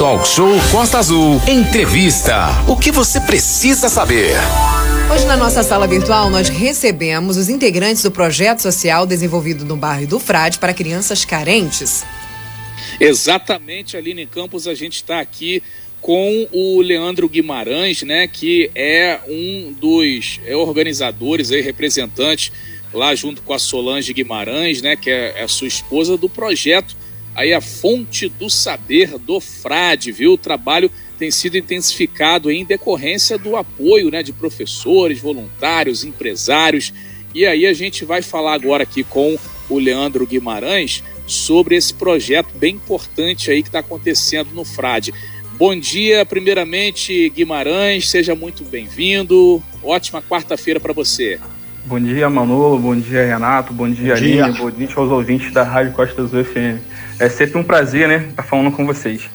Talk Show Costa Azul. Entrevista. O que você precisa saber? Hoje, na nossa sala virtual, nós recebemos os integrantes do projeto social desenvolvido no bairro do Frade para crianças carentes. Exatamente, Aline Campos, a gente está aqui com o Leandro Guimarães, né, que é um dos organizadores, aí, representantes, lá junto com a Solange Guimarães, né, que é a sua esposa, do projeto aí a fonte do saber do Frade, viu? O trabalho tem sido intensificado em decorrência do apoio né, de professores, voluntários, empresários. E aí a gente vai falar agora aqui com o Leandro Guimarães sobre esse projeto bem importante aí que está acontecendo no Frade. Bom dia, primeiramente, Guimarães, seja muito bem-vindo. Ótima quarta-feira para você. Bom dia, Manolo. Bom dia, Renato. Bom dia, Bom dia. Aline. Bom dia aos ouvintes da Rádio Costa Azul FM. É sempre um prazer, né, estar falando com vocês.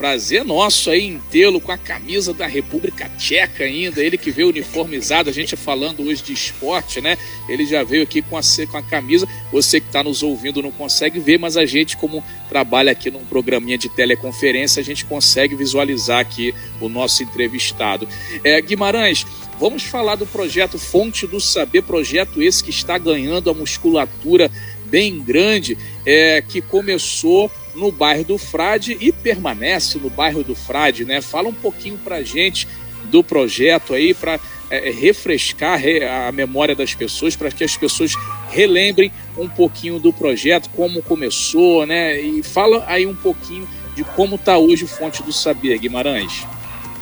Prazer nosso aí em tê-lo com a camisa da República Tcheca ainda, ele que veio uniformizado, a gente falando hoje de esporte, né? Ele já veio aqui com a, com a camisa. Você que está nos ouvindo não consegue ver, mas a gente, como trabalha aqui num programinha de teleconferência, a gente consegue visualizar aqui o nosso entrevistado. É, Guimarães, vamos falar do projeto Fonte do Saber, projeto esse que está ganhando a musculatura bem grande, é, que começou no bairro do Frade e permanece no bairro do Frade, né? Fala um pouquinho para gente do projeto aí para é, é, refrescar a memória das pessoas, para que as pessoas relembrem um pouquinho do projeto, como começou, né? E fala aí um pouquinho de como está hoje Fonte do Saber, Guimarães.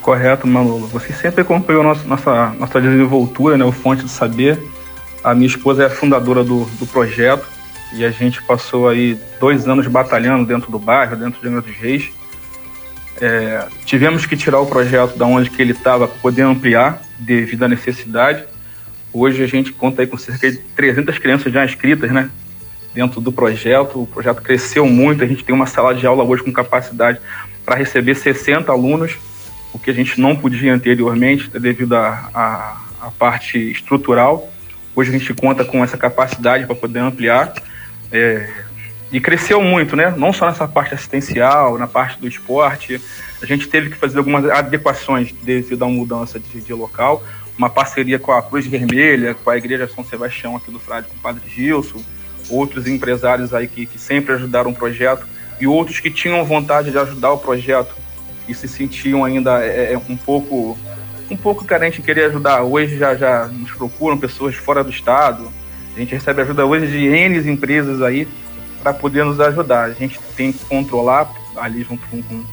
Correto, Manolo. Você sempre acompanhou nossa, nossa, nossa desenvoltura, né? O Fonte do Saber. A minha esposa é a fundadora do, do projeto e a gente passou aí dois anos batalhando dentro do bairro, dentro de Angra Reis. É, tivemos que tirar o projeto da onde que ele estava para poder ampliar devido à necessidade. Hoje a gente conta aí com cerca de 300 crianças já inscritas, né? Dentro do projeto, o projeto cresceu muito. A gente tem uma sala de aula hoje com capacidade para receber 60 alunos, o que a gente não podia anteriormente devido à parte estrutural. Hoje a gente conta com essa capacidade para poder ampliar. É, e cresceu muito, né? Não só nessa parte assistencial, na parte do esporte. A gente teve que fazer algumas adequações devido à mudança de, de local. Uma parceria com a Cruz Vermelha, com a Igreja São Sebastião aqui do Frade, com o Padre Gilson, outros empresários aí que, que sempre ajudaram o projeto e outros que tinham vontade de ajudar o projeto e se sentiam ainda é, é um pouco um pouco carente em querer ajudar. Hoje já, já nos procuram pessoas fora do estado, a gente recebe ajuda hoje de N empresas aí para poder nos ajudar. A gente tem que controlar ali junto com, com,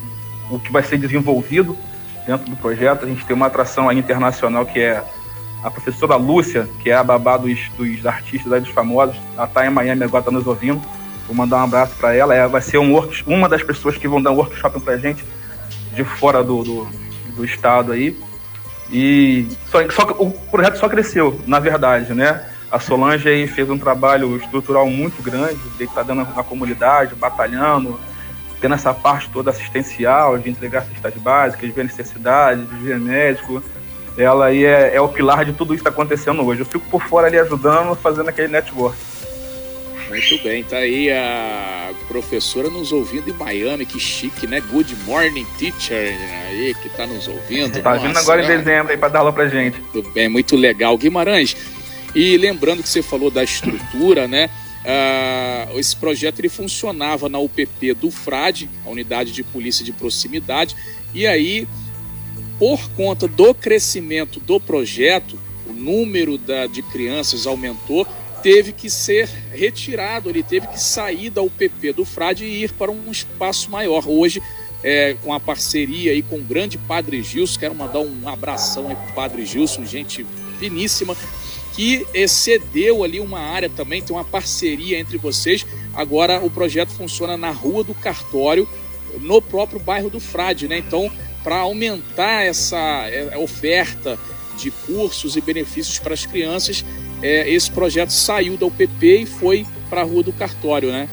o que vai ser desenvolvido dentro do projeto. A gente tem uma atração aí internacional que é a professora Lúcia, que é a babá dos, dos artistas aí, dos famosos. Ela está em Miami agora, está nos ouvindo. Vou mandar um abraço para ela. Ela vai ser um work, uma das pessoas que vão dar um workshop para a gente de fora do, do, do, estado aí. E só, só, o projeto só cresceu, na verdade, né? A Solange aí fez um trabalho estrutural muito grande, de estar dando na comunidade, batalhando, tendo essa parte toda assistencial, de entregar cestas básicas, de ver necessidade, de ver médico. Ela aí é, é o pilar de tudo isso que está acontecendo hoje. Eu fico por fora ali ajudando, fazendo aquele network. Muito bem, tá aí a professora nos ouvindo em Miami, que chique, né? Good morning, teacher, aí que tá nos ouvindo. Tá vindo agora em dezembro aí para dar aula pra gente. Muito bem, muito legal. Guimarães, e lembrando que você falou da estrutura, né? Uh, esse projeto ele funcionava na UPP do FRAD, a Unidade de Polícia de Proximidade, e aí, por conta do crescimento do projeto, o número da, de crianças aumentou, teve que ser retirado, ele teve que sair da UPP do FRAD e ir para um espaço maior. Hoje, é, com a parceria aí com o grande Padre Gilson, quero mandar um abração aí para o Padre Gilson, gente finíssima, que excedeu ali uma área também, tem uma parceria entre vocês. Agora o projeto funciona na Rua do Cartório, no próprio bairro do Frade, né? Então, para aumentar essa é, oferta de cursos e benefícios para as crianças, é, esse projeto saiu da UPP e foi para a Rua do Cartório, né?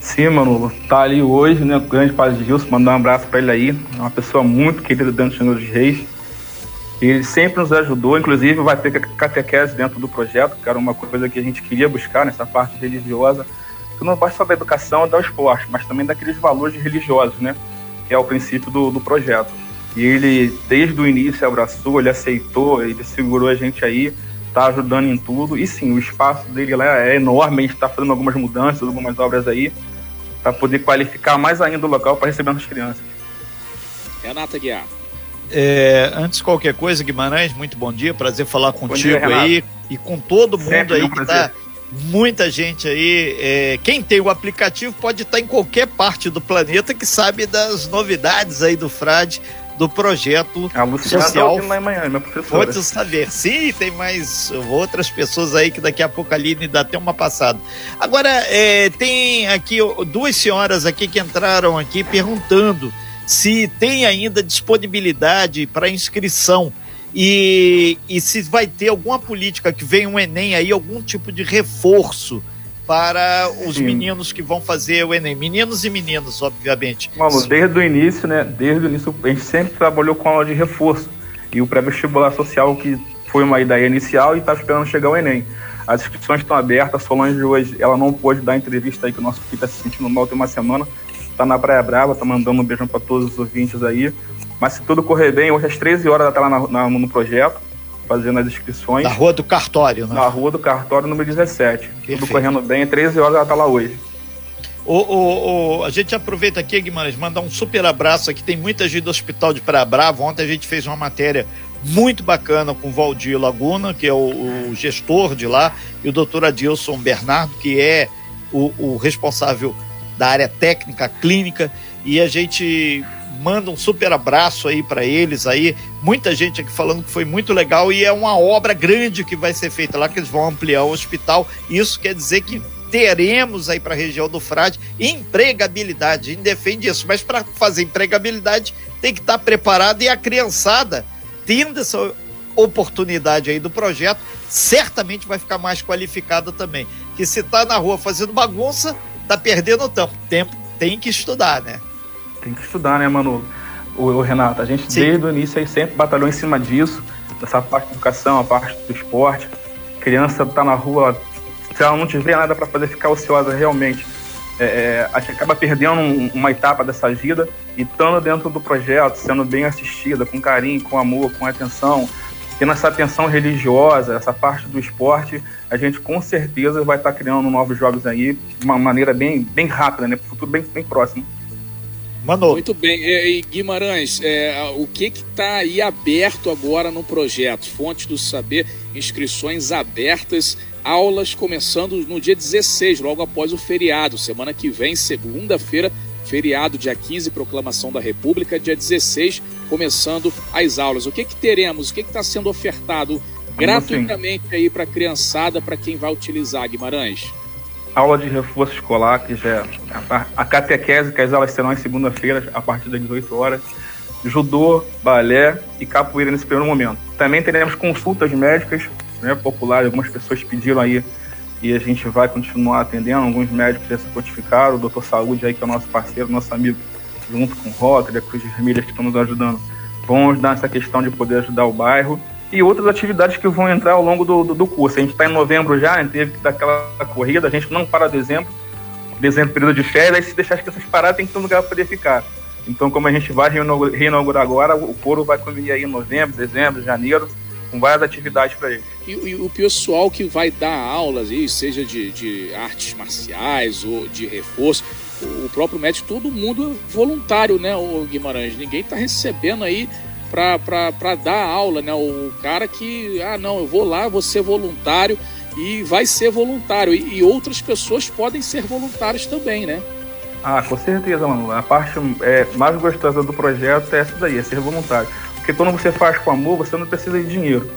Sim, Manolo. Tá ali hoje, né? O grande Padre Gilson, mandar um abraço para ele aí. É uma pessoa muito querida dentro do Senhor dos Reis ele sempre nos ajudou, inclusive vai ter catequese dentro do projeto, que era uma coisa que a gente queria buscar nessa parte religiosa, que não basta só da educação do esporte, mas também daqueles valores religiosos, né? que é o princípio do, do projeto. E ele, desde o início, abraçou, ele aceitou, ele segurou a gente aí, está ajudando em tudo. E sim, o espaço dele lá é enorme, a gente está fazendo algumas mudanças, algumas obras aí, para poder qualificar mais ainda o local para receber as crianças. Renata Guiar. É, antes de qualquer coisa, Guimarães, muito bom dia, prazer falar contigo dia, aí e com todo mundo Sempre aí que tá muita gente aí. É, quem tem o aplicativo pode estar em qualquer parte do planeta que sabe das novidades aí do Frade, do projeto a Luciana social. Tá lá amanhã, minha professora. Pode saber. Sim, tem mais outras pessoas aí que daqui a pouco a Aline dá até uma passada. Agora, é, tem aqui duas senhoras aqui que entraram aqui perguntando se tem ainda disponibilidade para inscrição e, e se vai ter alguma política que venha um Enem aí, algum tipo de reforço para os Sim. meninos que vão fazer o Enem. Meninos e meninas, obviamente. Mano, desde o início, né? Desde o início, a gente sempre trabalhou com aula de reforço. E o pré-vestibular social, que foi uma ideia inicial e está esperando chegar o Enem. As inscrições estão abertas, a Solange hoje, ela não pôde dar entrevista aí, que o nosso filho está se sentindo mal tem uma semana. Está na Praia Brava, está mandando um beijão para todos os ouvintes aí. Mas se tudo correr bem, hoje às 13 horas ela está lá na, na, no projeto, fazendo as inscrições. Na Rua do Cartório, né? Na Rua do Cartório, número 17. Perfeito. Tudo correndo bem, 13 horas ela está lá hoje. O, o, o, a gente aproveita aqui, Guimarães, mandar um super abraço aqui. Tem muita gente do Hospital de Praia Brava. Ontem a gente fez uma matéria muito bacana com o Valdir Laguna, que é o, o gestor de lá, e o doutor Adilson Bernardo, que é o, o responsável da área técnica, clínica. E a gente manda um super abraço aí para eles aí. Muita gente aqui falando que foi muito legal e é uma obra grande que vai ser feita lá, que eles vão ampliar o hospital. Isso quer dizer que teremos aí para a região do Frade empregabilidade. A gente defende isso, mas para fazer empregabilidade tem que estar tá preparado e a criançada, tendo essa oportunidade aí do projeto, certamente vai ficar mais qualificada também. Que se tá na rua fazendo bagunça, tá perdendo tempo. Tempo tem que estudar, né? tem que estudar, né, mano? O, o Renato, a gente Sim. desde o início aí sempre batalhou em cima disso, dessa parte da educação, a parte do esporte. A criança tá na rua, se ela não tiver nada para fazer ficar ociosa realmente, é, é, a gente acaba perdendo um, uma etapa dessa vida e estando dentro do projeto, sendo bem assistida, com carinho, com amor, com atenção, tendo essa atenção religiosa, essa parte do esporte, a gente com certeza vai estar tá criando novos jogos aí de uma maneira bem, bem rápida, né? Para futuro bem, bem próximo. Mandou. Muito bem. E, Guimarães, é, o que está aí aberto agora no projeto? Fonte do Saber, inscrições abertas, aulas começando no dia 16, logo após o feriado. Semana que vem, segunda-feira, feriado, dia 15, proclamação da República, dia 16, começando as aulas. O que, que teremos? O que está sendo ofertado gratuitamente aí para a criançada, para quem vai utilizar, Guimarães? aula de reforço escolar, que já é a, a catequese, que as aulas serão em segunda-feira, a partir das 18 horas. Judô, balé e capoeira nesse primeiro momento. Também teremos consultas médicas né, populares, algumas pessoas pediram aí e a gente vai continuar atendendo. Alguns médicos já se notificaram, o doutor Saúde aí, que é o nosso parceiro, nosso amigo, junto com o Rotary, a Cruz Vermelha, que estão nos ajudando, vão ajudar nessa questão de poder ajudar o bairro e outras atividades que vão entrar ao longo do, do, do curso. A gente está em novembro já, a gente teve que dar aquela corrida, a gente não para dezembro, dezembro período de férias, se deixar as pessoas paradas tem que ter um lugar para poder ficar. Então, como a gente vai reinaugurar agora, o coro vai comer aí em novembro, dezembro, janeiro, com várias atividades para eles. E, e, o pessoal que vai dar aulas, aí, seja de, de artes marciais ou de reforço, o próprio médico, todo mundo é voluntário, né, o Guimarães? Ninguém está recebendo aí para dar aula, né? O cara que, ah, não, eu vou lá, vou ser voluntário e vai ser voluntário. E, e outras pessoas podem ser voluntários também, né? Ah, com certeza, mano. A parte é, mais gostosa do projeto é essa daí, é ser voluntário. Porque quando você faz com amor, você não precisa de dinheiro.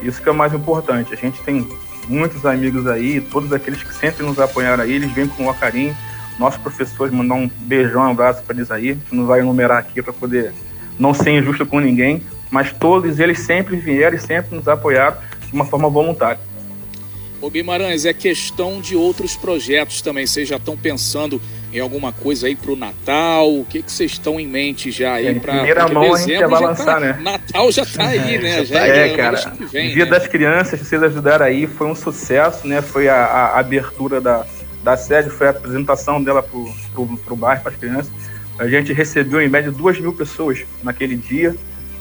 Isso que é o mais importante. A gente tem muitos amigos aí, todos aqueles que sempre nos apoiaram aí, eles vêm com o carinho. Nossos professores mandar um beijão, um abraço para eles aí. A gente não vai enumerar aqui para poder não ser injusto com ninguém, mas todos eles sempre vieram e sempre nos apoiaram de uma forma voluntária. O Guimarães, é questão de outros projetos também. Vocês já estão pensando em alguma coisa aí para o Natal? O que, que vocês estão em mente já aí é, para primeira mão a gente já vai lançar, tá, né? Natal já está aí, é, né? Já é, é cara. Vem, Dia né? das Crianças, vocês ajudaram aí, foi um sucesso, né? Foi a, a abertura da, da sede, foi a apresentação dela para o bairro, para as crianças A gente recebeu em média duas mil pessoas naquele dia.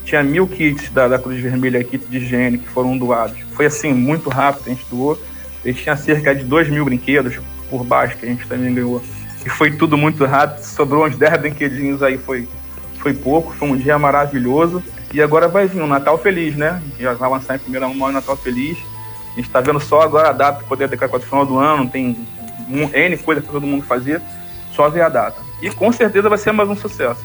Tinha mil kits da, da Cruz Vermelha, kit de higiene, que foram doados. Foi assim, gente rápido, a gente doou. A gente tinha cerca de dois mil brinquedos por baixo, que a gente também ganhou. E foi tudo muito rápido, sobrou uns 10 brinquedinhos aí, foi, foi pouco, foi um dia maravilhoso. E agora vai vir um Natal Feliz, né? Já vai lançar em primeira mão o Natal Feliz. A gente está vendo só agora a data poder decorar para o final do ano, tem um, N coisa para todo mundo fazer, só ver a data. E com certeza vai ser mais um sucesso.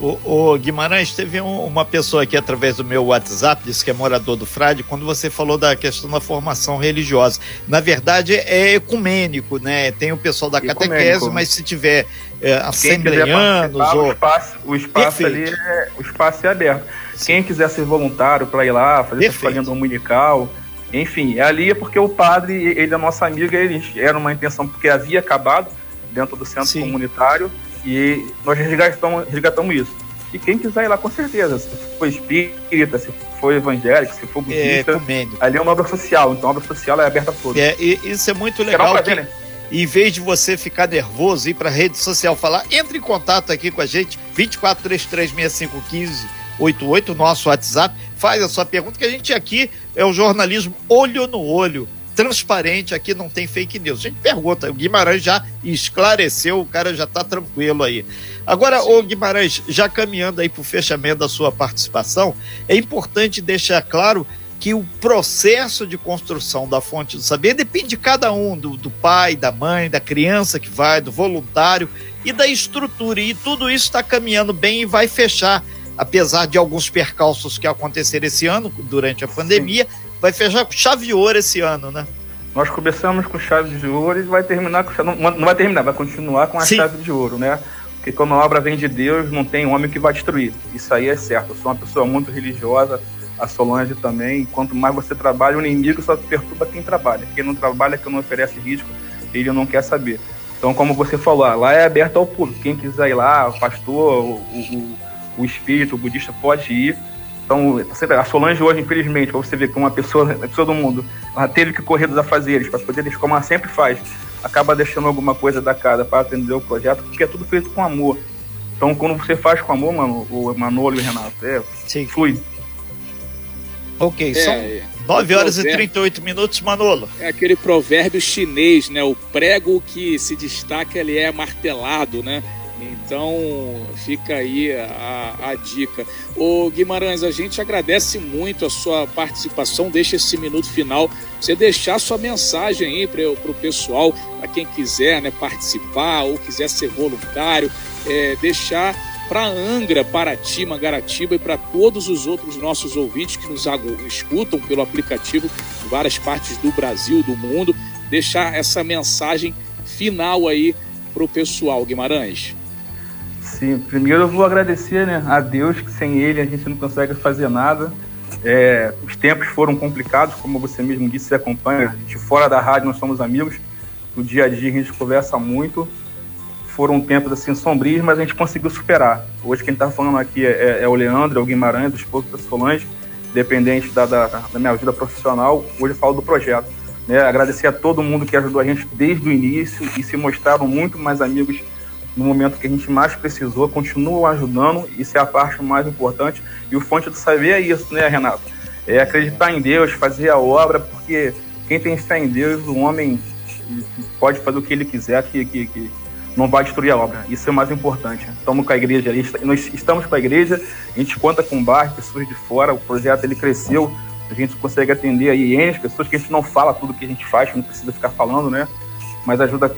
O, o Guimarães, teve um, uma pessoa aqui através do meu WhatsApp, disse que é morador do Frade, quando você falou da questão da formação religiosa. Na verdade, é ecumênico, né? Tem o pessoal da ecumênico. catequese, mas se tiver é, assembleanos ou... O espaço, o espaço ali é, o espaço é aberto. Sim. Quem quiser ser voluntário para ir lá, fazer palhinha dominical, enfim, ali é porque o padre, ele é nosso amigo, ele era uma intenção porque havia acabado dentro do centro Sim. comunitário e nós resgatamos, resgatamos isso. E quem quiser ir lá, com certeza, se for espírita, se for evangélico, se for é, budista, é, ali é uma obra social, então a obra social é aberta a todos. É, e isso é muito legal. que, né? Em vez de você ficar nervoso, ir para a rede social falar, entre em contato aqui com a gente, 24336515 88, nosso WhatsApp, faz a sua pergunta, que a gente aqui é o jornalismo olho no olho transparente, aqui não tem fake news. A gente pergunta, o Guimarães já esclareceu, o cara já está tranquilo aí. Agora, o Guimarães, já caminhando aí para o fechamento da sua participação, é importante deixar claro que o processo de construção da fonte do saber depende de cada um, do, do pai, da mãe, da criança que vai, do voluntário e da estrutura. E tudo isso está caminhando bem e vai fechar, apesar de alguns percalços que aconteceram esse ano, durante a pandemia, Sim vai fechar com chave de ouro esse ano, né? Nós começamos com chave de ouro e vai terminar com não, não vai terminar, vai continuar com a Sim. chave de ouro, né? Porque quando a obra vem de Deus, não tem homem que vai destruir. Isso aí é certo. Eu sou uma pessoa muito religiosa, a Solange também. Quanto mais você trabalha, o inimigo só perturba quem trabalha. Quem não trabalha, quem não oferece risco, ele não quer saber. Então, como você falou, lá é aberto ao público. Quem quiser ir lá, o pastor, o, o, o espírito, o budista pode ir então, a Solange hoje, infelizmente, para você ver que uma pessoa, uma pessoa do mundo, ela teve que correr dos afazeres para poder, como ela sempre faz, acaba deixando alguma coisa da casa para atender o projeto, porque é tudo feito com amor. Então, quando você faz com amor, mano, o Manolo e o Renato, é, Sim. flui. Ok, é, são 9 horas e 38 minutos, Manolo. É aquele provérbio chinês, né? O prego que se destaca, ele é martelado, né? Então fica aí a, a dica. O Guimarães, a gente agradece muito a sua participação. Deixa esse minuto final, você deixar sua mensagem aí para o pessoal, para quem quiser né, participar ou quiser ser voluntário, é, deixar para Angra, Paraty, Mangaratiba e para todos os outros nossos ouvintes que nos escutam pelo aplicativo em várias partes do Brasil, do mundo, deixar essa mensagem final aí para o pessoal, Guimarães. Sim, primeiro eu vou agradecer né, a Deus, que sem Ele a gente não consegue fazer nada. É, os tempos foram complicados, como você mesmo disse, você acompanha. A gente, fora da rádio, nós somos amigos. No dia a dia a gente conversa muito. Foram tempos assim sombrios, mas a gente conseguiu superar. Hoje quem está falando aqui é, é, é, o Leandro, é o Guimarães, o esposo da Solange, dependente da, da, da minha vida profissional. Hoje eu falo do projeto. Né? Agradecer a todo mundo que ajudou a gente desde o início e se mostraram muito mais amigos no momento que a gente mais precisou, continuam ajudando, isso é a parte mais importante. E o Fonte do Saber é isso, né, Renato? É acreditar em Deus, fazer a obra, porque quem tem fé em Deus, o homem pode fazer o que ele quiser, que, que, que não vai destruir a obra. Isso é o mais importante. Estamos com a igreja ali, nós estamos com a igreja, a gente conta com bar, pessoas de fora, o projeto ele cresceu, a gente consegue atender aí N pessoas que a gente não fala tudo que a gente faz, não precisa ficar falando, né? Mas ajuda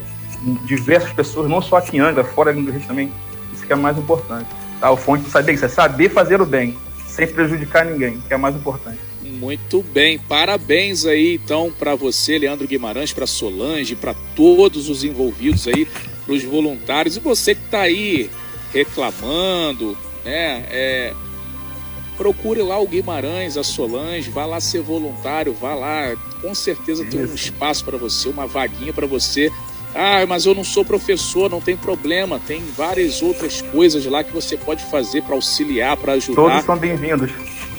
diversas pessoas, não só aqui em Angra, fora do Rio também. Isso que é mais importante. Tá? O fonte do saber isso é saber fazer o bem, sem prejudicar ninguém, que é mais importante. Muito bem, parabéns aí então para você, Leandro Guimarães, para Solange, para todos os envolvidos aí, para os voluntários e você que está aí reclamando, né? É, procure lá o Guimarães, a Solange, vá lá ser voluntário, vá lá, com certeza tem um espaço para você, uma vaguinha para você ah, mas eu não sou professor, não tem problema. Tem várias outras coisas lá que você pode fazer para auxiliar, para ajudar. Todos são bem-vindos.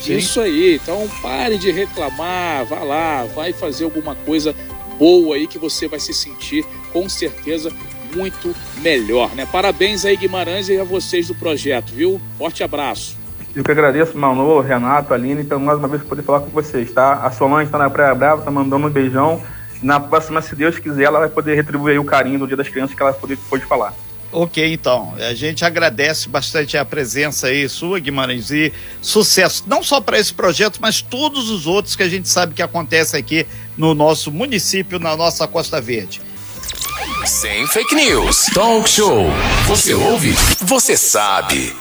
Isso aí. Então pare de reclamar, vá lá, vai fazer alguma coisa boa aí que você vai se sentir com certeza muito melhor, né? Parabéns aí, Guimarães, e a vocês do projeto, viu? Forte abraço. Eu que agradeço, Manu, Renato, Aline, então mais uma vez poder falar com vocês, tá? A Solange está na Praia Brava, tá mandando um beijão. Na próxima, se Deus quiser, ela vai poder retribuir o carinho do Dia das Crianças que ela pôde, pôde falar. Ok, então. A gente agradece bastante a presença aí sua, Guimarães, e sucesso, não só para esse projeto, mas todos os outros que a gente sabe que acontecem aqui no nosso município, na nossa Costa Verde. Sem fake news. Talk show. Você ouve? Você sabe.